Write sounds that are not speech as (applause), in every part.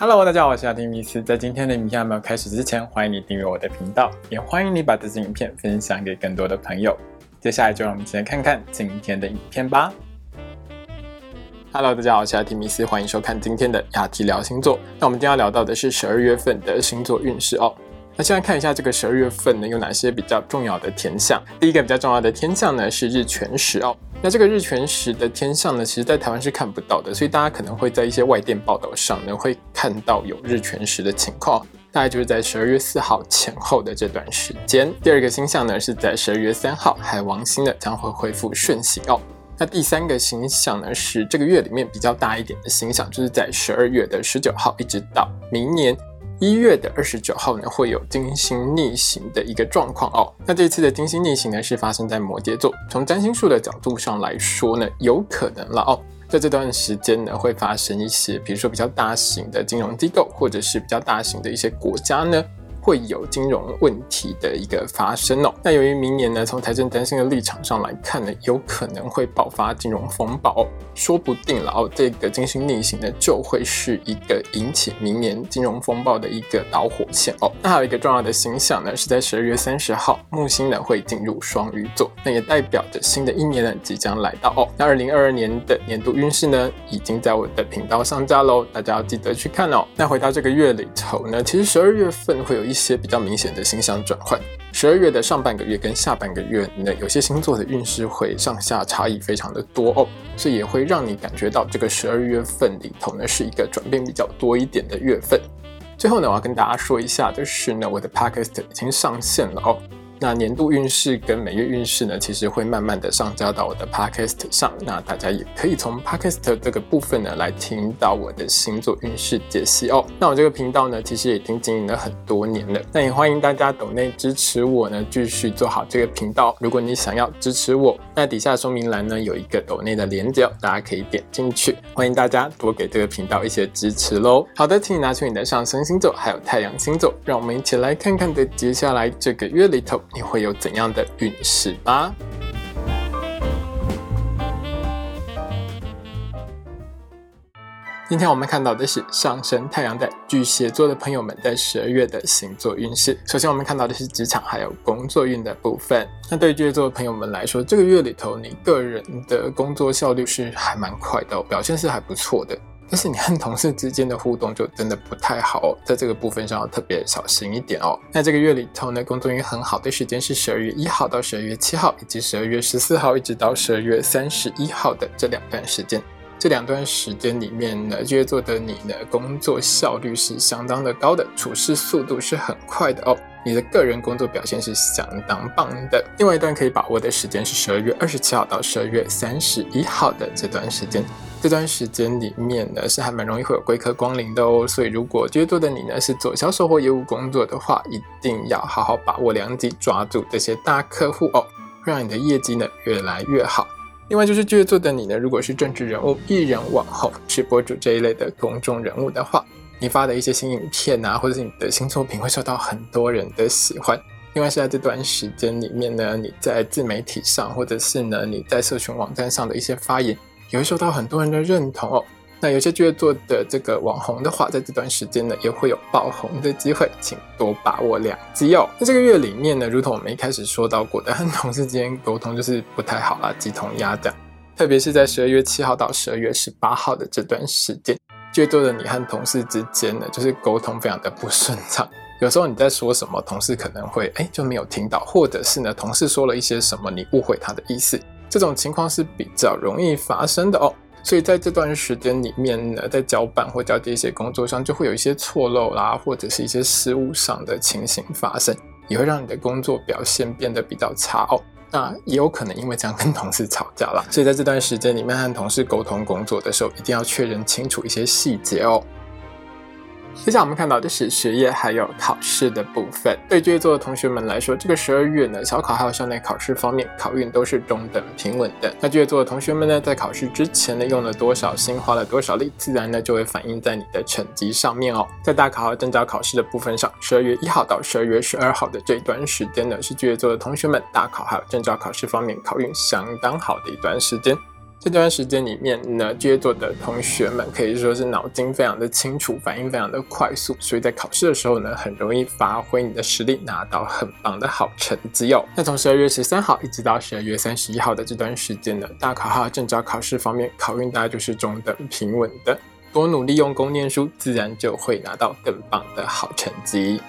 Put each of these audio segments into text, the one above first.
Hello，大家好，我是阿丁米斯。在今天的影片还没有开始之前，欢迎你订阅我的频道，也欢迎你把这支影片分享给更多的朋友。接下来就让我们一起来看看今天的影片吧。Hello，大家好，我是阿提米斯，欢迎收看今天的亚提聊星座。那我们今天要聊到的是十二月份的星座运势哦。那先来看一下这个十二月份呢有哪些比较重要的天象。第一个比较重要的天象呢是日全食哦。那这个日全食的天象呢，其实在台湾是看不到的，所以大家可能会在一些外电报道上呢会看到有日全食的情况，大概就是在十二月四号前后的这段时间。第二个星象呢是在十二月三号，海王星呢将会恢复顺行哦。那第三个星象呢是这个月里面比较大一点的星象，就是在十二月的十九号一直到明年。一月的二十九号呢，会有金星逆行的一个状况哦。那这次的金星逆行呢，是发生在摩羯座。从占星术的角度上来说呢，有可能了哦，在这段时间呢，会发生一些，比如说比较大型的金融机构，或者是比较大型的一些国家呢。会有金融问题的一个发生哦。那由于明年呢，从财政担心的立场上来看呢，有可能会爆发金融风暴，说不定了哦。这个金星逆行呢，就会是一个引起明年金融风暴的一个导火线哦。那还有一个重要的星象呢，是在十二月三十号，木星呢会进入双鱼座，那也代表着新的一年呢即将来到哦。那二零二二年的年度运势呢，已经在我的频道上架喽，大家要记得去看哦。那回到这个月里头呢，其实十二月份会有一。一些比较明显的星象转换，十二月的上半个月跟下半个月呢，有些星座的运势会上下差异非常的多哦，所以也会让你感觉到这个十二月份里头呢是一个转变比较多一点的月份。最后呢，我要跟大家说一下就是呢，我的 podcast 已经上线了哦。那年度运势跟每月运势呢，其实会慢慢的上交到我的 podcast 上。那大家也可以从 podcast 这个部分呢，来听到我的星座运势解析哦。那我这个频道呢，其实已经经营了很多年了。那也欢迎大家抖内支持我呢，继续做好这个频道。如果你想要支持我，那底下说明栏呢有一个抖内的连接，大家可以点进去。欢迎大家多给这个频道一些支持喽。好的，请你拿出你的上升星座还有太阳星座，让我们一起来看看的接下来这个月里头。你会有怎样的运势吧？今天我们看到的是上升太阳在巨蟹座的朋友们在十二月的星座运势。首先，我们看到的是职场还有工作运的部分。那对于巨蟹座的朋友们来说，这个月里头你个人的工作效率是还蛮快的，表现是还不错的。但是你和同事之间的互动就真的不太好哦，在这个部分上要特别小心一点哦。(laughs) 那这个月里头呢，工作运很好的时间是十二月一号到十二月七号，以及十二月十四号一直到十二月三十一号的这两段时间。这两段时间里面呢，巨蟹座的你呢，工作效率是相当的高的，处事速度是很快的哦。你的个人工作表现是相当棒的。另外一段可以把握的时间是十二月二十七号到十二月三十一号的这段时间。这段时间里面呢，是还蛮容易会有贵客光临的哦。所以如果巨蟹座的你呢是做销售或业务工作的话，一定要好好把握良机，抓住这些大客户哦，会让你的业绩呢越来越好。另外就是巨蟹座的你呢，如果是政治人物、艺人、网红、直播主这一类的公众人物的话，你发的一些新影片啊，或者是你的新作品会受到很多人的喜欢。另外是在这段时间里面呢，你在自媒体上，或者是呢你在社群网站上的一些发言，也会受到很多人的认同哦。那有些巨蟹座的这个网红的话，在这段时间呢，也会有爆红的机会，请多把握良机哦。那这个月里面呢，如同我们一开始说到过的，和同事之间沟通就是不太好啦，鸡同鸭讲。特别是在十二月七号到十二月十八号的这段时间，巨蟹座的你和同事之间呢，就是沟通非常的不顺畅。有时候你在说什么，同事可能会哎就没有听到，或者是呢，同事说了一些什么，你误会他的意思，这种情况是比较容易发生的哦。所以在这段时间里面呢，在交办或交接一些工作上，就会有一些错漏啦，或者是一些失误上的情形发生，也会让你的工作表现变得比较差哦。那也有可能因为这样跟同事吵架啦。所以在这段时间里面和同事沟通工作的时候，一定要确认清楚一些细节哦。接下来我们看到的是学业还有考试的部分。对巨蟹座的同学们来说，这个十二月呢，小考还有校内考试方面，考运都是中等平稳的。那巨蟹座的同学们呢，在考试之前呢，用了多少心，花了多少力，自然呢就会反映在你的成绩上面哦。在大考和正招考试的部分上，十二月一号到十二月十二号的这段时间呢，是巨蟹座的同学们大考还有正招考试方面考运相当好的一段时间。这段时间里面呢，巨蟹座的同学们可以说是脑筋非常的清楚，反应非常的快速，所以在考试的时候呢，很容易发挥你的实力，拿到很棒的好成绩哦。那从十二月十三号一直到十二月三十一号的这段时间呢，大考和正招考试方面，考运大概就是中等平稳的，多努力用功念书，自然就会拿到更棒的好成绩。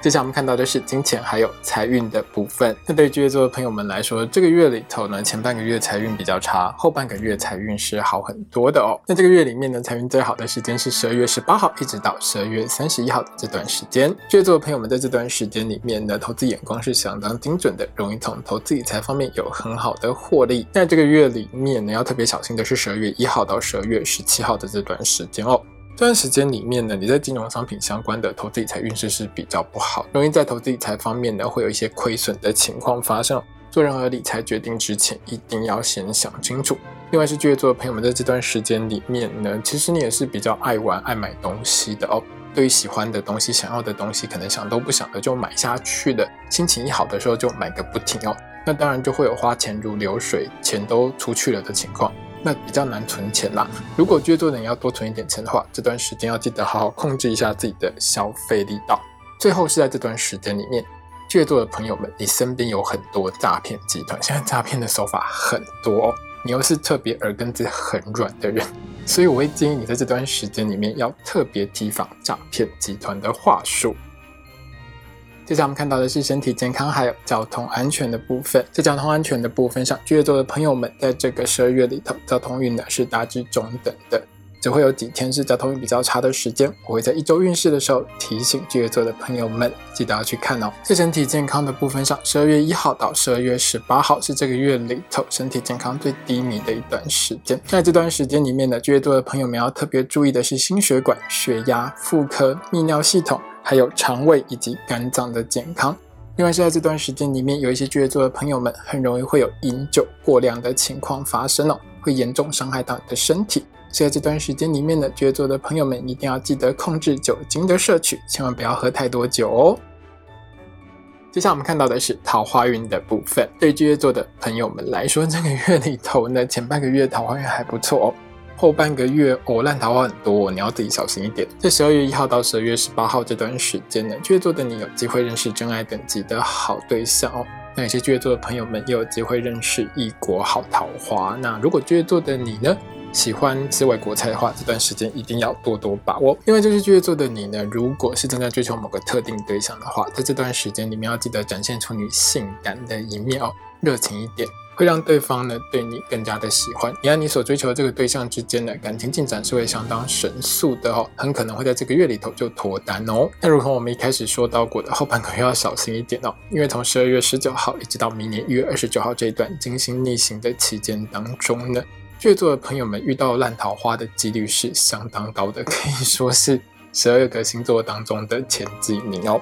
接下来我们看到的是金钱还有财运的部分。那对于巨蟹座的朋友们来说，这个月里头呢，前半个月财运比较差，后半个月财运是好很多的哦。那这个月里面呢，财运最好的时间是十二月十八号一直到十二月三十一号的这段时间。巨蟹座的朋友们在这段时间里面呢，投资眼光是相当精准的，容易从投资理财方面有很好的获利。那这个月里面呢，要特别小心的是十二月一号到十二月十七号的这段时间哦。这段时间里面呢，你在金融商品相关的投资理财运势是比较不好，容易在投资理财方面呢会有一些亏损的情况发生。做任何理财决定之前，一定要先想清楚。另外是巨蟹座的朋友们，在这段时间里面呢，其实你也是比较爱玩、爱买东西的哦。对于喜欢的东西、想要的东西，可能想都不想的就买下去的，心情一好的时候就买个不停哦。那当然就会有花钱如流水，钱都出去了的情况。那比较难存钱啦。如果巨蟹座的人要多存一点钱的话，这段时间要记得好好控制一下自己的消费力道。最后是在这段时间里面，巨蟹座的朋友们，你身边有很多诈骗集团，现在诈骗的手法很多。你又是特别耳根子很软的人，所以我会建议你在这段时间里面要特别提防诈骗集团的话术。接下来我们看到的是身体健康还有交通安全的部分。在交通安全的部分上，巨蟹座的朋友们在这个十二月里头，交通运呢是大致中等的，只会有几天是交通运比较差的时间。我会在一周运势的时候提醒巨蟹座的朋友们，记得要去看哦。在身体健康的部分上，十二月一号到十二月十八号是这个月里头身体健康最低迷的一段时间。在这段时间里面呢，巨蟹座的朋友们要特别注意的是心血管、血压、妇科、泌尿系统。还有肠胃以及肝脏的健康。另外是在这段时间里面，有一些巨蟹座的朋友们很容易会有饮酒过量的情况发生哦，会严重伤害到你的身体。所以在这段时间里面呢，巨蟹座的朋友们一定要记得控制酒精的摄取，千万不要喝太多酒哦。接下来我们看到的是桃花运的部分。对巨蟹座的朋友们来说，这个月里头呢，前半个月桃花运还不错哦。后半个月哦，烂桃花很多，你要自己小心一点。在十二月一号到十二月十八号这段时间呢，巨蟹座的你有机会认识真爱等级的好对象哦。那有些巨蟹座的朋友们也有机会认识异国好桃花。那如果巨蟹座的你呢，喜欢吃外国菜的话，这段时间一定要多多把握。另外就是巨蟹座的你呢，如果是正在追求某个特定对象的话，在这段时间里面要记得展现出你性感的一面哦，热情一点。会让对方呢对你更加的喜欢，你和你所追求的这个对象之间的感情进展是会相当神速的哦，很可能会在这个月里头就脱单哦。那如同我们一开始说到过的，后半个月 (laughs) 要小心一点哦，因为从十二月十九号一直到明年一月二十九号这一段金星逆行的期间当中呢，巨蟹座的朋友们遇到烂桃花的几率是相当高的，可以说是十二个星座当中的前几名哦。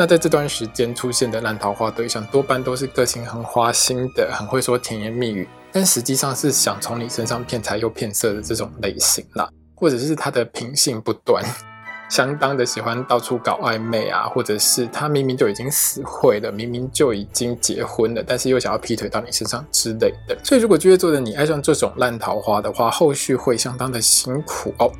那在这段时间出现的烂桃花对象，多半都是个性很花心的，很会说甜言蜜语，但实际上是想从你身上骗财又骗色的这种类型啦，或者是他的品性不端，相当的喜欢到处搞暧昧啊，或者是他明明就已经死会了，明明就已经结婚了，但是又想要劈腿到你身上之类的。所以如果巨蟹座的你爱上这种烂桃花的话，后续会相当的辛苦哦。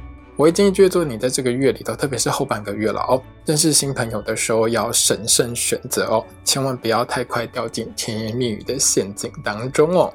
我会建议巨蟹座你在这个月里头，特别是后半个月了哦，认识新朋友的时候要审慎选择哦，千万不要太快掉进甜言蜜语的陷阱当中哦。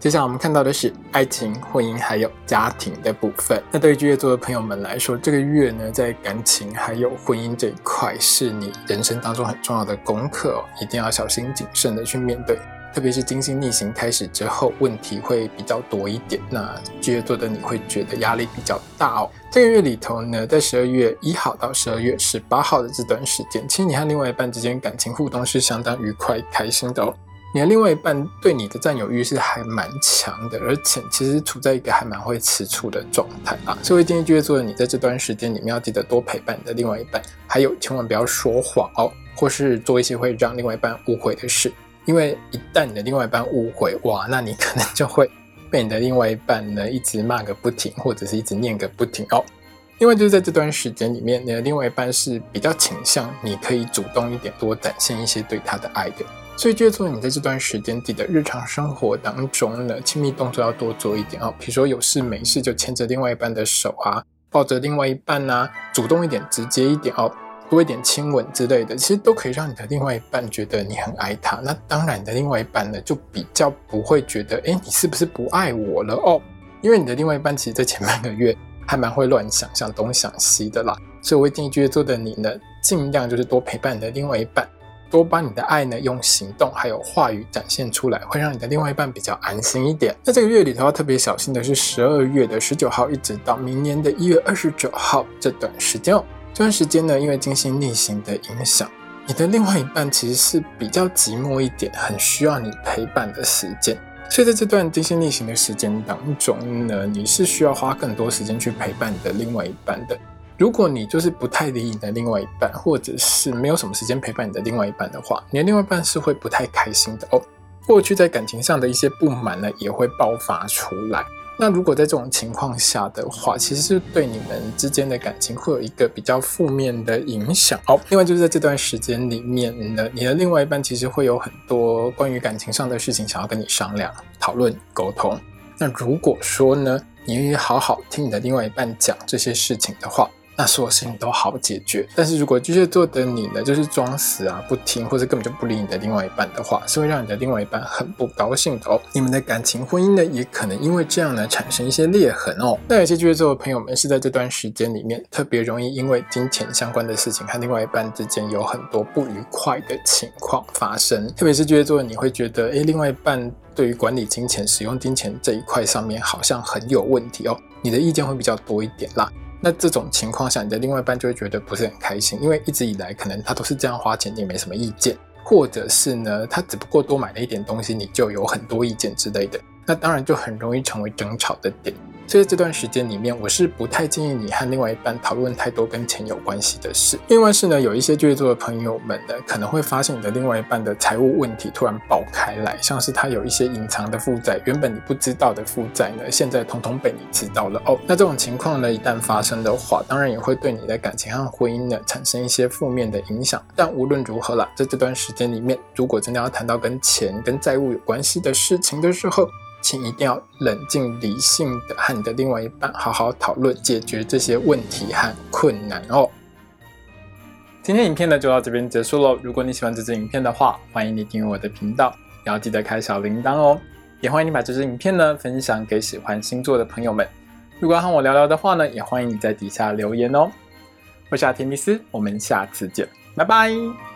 接下来我们看到的是爱情、婚姻还有家庭的部分。那对于巨蟹座的朋友们来说，这个月呢，在感情还有婚姻这一块，是你人生当中很重要的功课哦，一定要小心谨慎的去面对。特别是金星逆行开始之后，问题会比较多一点。那巨蟹座的你会觉得压力比较大哦。这个月里头呢，在十二月一号到十二月十八号的这段时间，其实你和另外一半之间感情互动是相当愉快、开心的哦。你的另外一半对你的占有欲是还蛮强的，而且其实处在一个还蛮会吃醋的状态啊。所以建议巨蟹座的你在这段时间里面要记得多陪伴你的另外一半，还有千万不要说谎哦，或是做一些会让另外一半误会的事。因为一旦你的另外一半误会，哇，那你可能就会被你的另外一半呢一直骂个不停，或者是一直念个不停哦。另外就是在这段时间里面，你的另外一半是比较倾向你可以主动一点，多展现一些对他的爱的。所以，就做你在这段时间，自己的日常生活当中呢，亲密动作要多做一点哦。比如说有事没事就牵着另外一半的手啊，抱着另外一半啊，主动一点，直接一点哦，多一点亲吻之类的，其实都可以让你的另外一半觉得你很爱他。那当然，你的另外一半呢，就比较不会觉得，哎，你是不是不爱我了哦？因为你的另外一半其实，在前半个月还蛮会乱想，想东想西的啦。所以，我会建议巨蟹座的你呢，尽量就是多陪伴你的另外一半。多把你的爱呢用行动还有话语展现出来，会让你的另外一半比较安心一点。在这个月里头要特别小心的是十二月的十九号一直到明年的一月二十九号这段时间哦。这段时间呢，因为金星逆行的影响，你的另外一半其实是比较寂寞一点，很需要你陪伴的时间。所以在这段金星逆行的时间当中呢，你是需要花更多时间去陪伴你的另外一半的。如果你就是不太理你的另外一半，或者是没有什么时间陪伴你的另外一半的话，你的另外一半是会不太开心的哦。过去在感情上的一些不满呢，也会爆发出来。那如果在这种情况下的话，其实是对你们之间的感情会有一个比较负面的影响好。另外就是在这段时间里面呢，你的另外一半其实会有很多关于感情上的事情想要跟你商量、讨论、沟通。那如果说呢，你愿意好好听你的另外一半讲这些事情的话，那所有事情都好解决，但是如果巨蟹座的你呢，就是装死啊，不听或者根本就不理你的另外一半的话，是会让你的另外一半很不高兴的哦。你们的感情婚姻呢，也可能因为这样呢，产生一些裂痕哦。那有些巨蟹座的朋友们是在这段时间里面特别容易因为金钱相关的事情和另外一半之间有很多不愉快的情况发生，特别是巨蟹座，你会觉得，诶，另外一半对于管理金钱、使用金钱这一块上面好像很有问题哦，你的意见会比较多一点啦。那这种情况下，你的另外一半就会觉得不是很开心，因为一直以来可能他都是这样花钱，你没什么意见，或者是呢，他只不过多买了一点东西，你就有很多意见之类的，那当然就很容易成为争吵的点。所以这段时间里面，我是不太建议你和另外一半讨论太多跟钱有关系的事。另外是呢，有一些巨蟹座的朋友们呢，可能会发现你的另外一半的财务问题突然爆开来，像是他有一些隐藏的负债，原本你不知道的负债呢，现在通通被你知道了哦。那这种情况呢，一旦发生的话，当然也会对你的感情和婚姻呢产生一些负面的影响。但无论如何啦，在这段时间里面，如果真的要谈到跟钱、跟债务有关系的事情的时候，请一定要冷静理性的和你的另外一半好好讨论，解决这些问题和困难哦。今天影片呢就到这边结束喽。如果你喜欢这支影片的话，欢迎你订阅我的频道，也要记得开小铃铛哦。也欢迎你把这支影片呢分享给喜欢星座的朋友们。如果要和我聊聊的话呢，也欢迎你在底下留言哦。我是阿提米斯，我们下次见，拜拜。